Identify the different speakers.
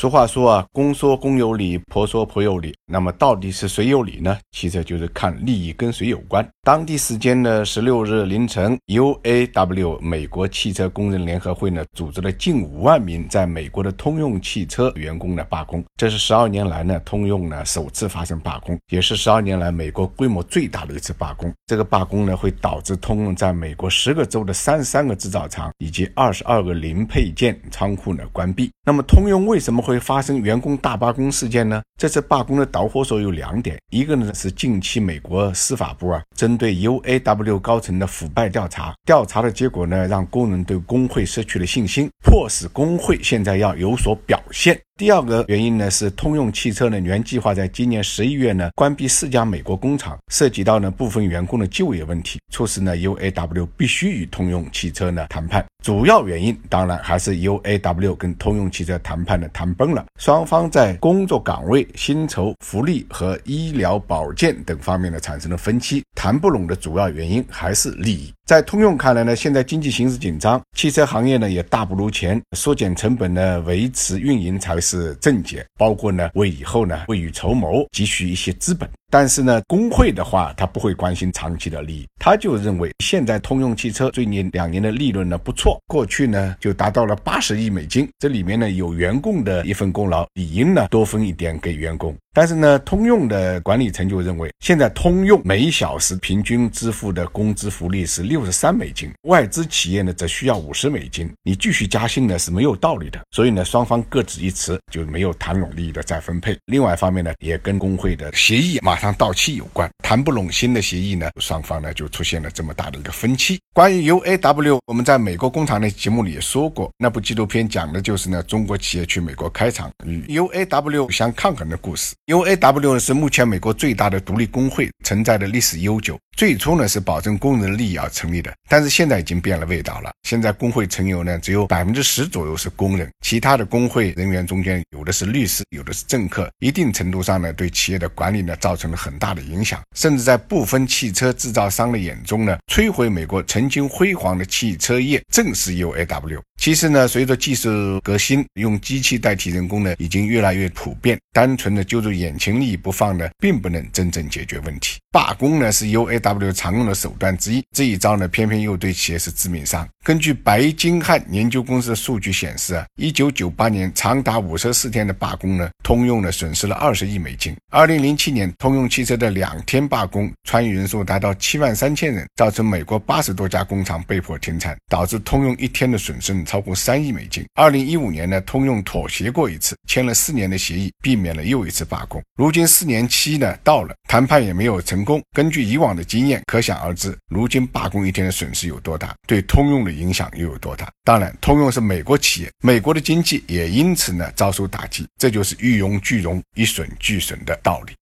Speaker 1: 俗话说啊，公说公有理，婆说婆有理。那么到底是谁有理呢？其实就是看利益跟谁有关。当地时间呢，十六日凌晨，UAW 美国汽车工人联合会呢，组织了近五万名在美国的通用汽车员工的罢工。这是十二年来呢，通用呢首次发生罢工，也是十二年来美国规模最大的一次罢工。这个罢工呢，会导致通用在美国十个州的三十三个制造厂以及二十二个零配件仓库呢关闭。那么通用为什么会会发生员工大罢工事件呢？这次罢工的导火索有两点，一个呢是近期美国司法部啊针对 UAW 高层的腐败调查，调查的结果呢让工人对工会失去了信心，迫使工会现在要有所表现。第二个原因呢是通用汽车呢原计划在今年十一月呢关闭四家美国工厂，涉及到呢部分员工的就业问题，促使呢 UAW 必须与通用汽车呢谈判。主要原因当然还是 UAW 跟通用汽车谈判的谈崩了，双方在工作岗位、薪酬、福利和医疗保健等方面呢产生了分歧，谈不拢的主要原因还是利益。在通用看来呢，现在经济形势紧张，汽车行业呢也大不如前，缩减成本呢，维持运营才是正解，包括呢为以后呢未雨绸缪，急需一些资本。但是呢，工会的话，他不会关心长期的利益，他就认为现在通用汽车最近两年的利润呢不错，过去呢就达到了八十亿美金，这里面呢有员工的一份功劳，理应呢多分一点给员工。但是呢，通用的管理层就认为，现在通用每小时平均支付的工资福利是六十三美金，外资企业呢则需要五十美金，你继续加薪呢是没有道理的。所以呢，双方各执一词，就没有谈拢利益的再分配。另外一方面呢，也跟工会的协议嘛上到期有关，谈不拢新的协议呢，双方呢就出现了这么大的一个分歧。关于 UAW，我们在美国工厂的节目里也说过，那部纪录片讲的就是呢中国企业去美国开厂与 UAW 相抗衡的故事。UAW 是目前美国最大的独立工会，存在的历史悠久。最初呢是保证工人利益而成立的，但是现在已经变了味道了。现在工会成员呢只有百分之十左右是工人，其他的工会人员中间有的是律师，有的是政客，一定程度上呢对企业的管理呢造成了很大的影响，甚至在部分汽车制造商的眼中呢，摧毁美国曾经辉煌的汽车业正是 UAW。其实呢，随着技术革新，用机器代替人工呢已经越来越普遍，单纯的揪住眼前利益不放呢，并不能真正解决问题。罢工呢是 UAW 常用的手段之一，这一招呢偏偏又对企业是致命伤。根据白金汉研究公司的数据显示啊，一九九八年长达五十四天的罢工呢，通用呢损失了二十亿美金。二零零七年，通用汽车的两天罢工，参与人数达到七万三千人，造成美国八十多家工厂被迫停产，导致通用一天的损失超过三亿美金。二零一五年呢，通用妥协过一次，签了四年的协议，避免了又一次罢工。如今四年期呢到了，谈判也没有成。功根据以往的经验，可想而知，如今罢工一天的损失有多大，对通用的影响又有多大？当然，通用是美国企业，美国的经济也因此呢遭受打击，这就是一荣俱荣，一损俱损的道理。